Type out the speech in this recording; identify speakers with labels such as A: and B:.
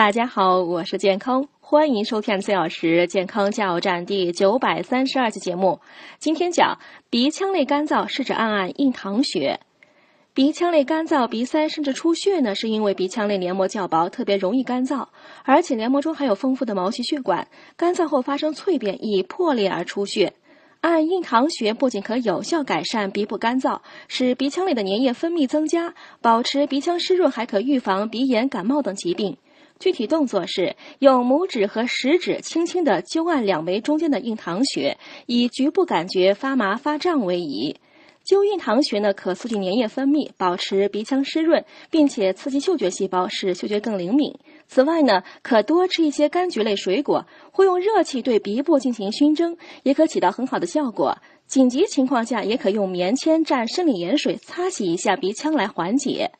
A: 大家好，我是健康，欢迎收听四小时健康加油站第九百三十二期节目。今天讲鼻腔内干燥是指暗暗印堂血。鼻腔内干燥、鼻塞甚至出血呢，是因为鼻腔内黏膜较薄，特别容易干燥，而且黏膜中含有丰富的毛细血管，干燥后发生脆变，易破裂而出血。按印堂穴不仅可有效改善鼻部干燥，使鼻腔内的粘液分泌增加，保持鼻腔湿润，还可预防鼻炎、感冒等疾病。具体动作是用拇指和食指轻轻地揪按两眉中间的印堂穴，以局部感觉发麻发胀为宜。揪印堂穴呢，可促进粘液分泌，保持鼻腔湿润，并且刺激嗅觉细胞，使嗅觉更灵敏。此外呢，可多吃一些柑橘类水果，或用热气对鼻部进行熏蒸，也可起到很好的效果。紧急情况下，也可用棉签蘸生理盐水擦洗一下鼻腔来缓解。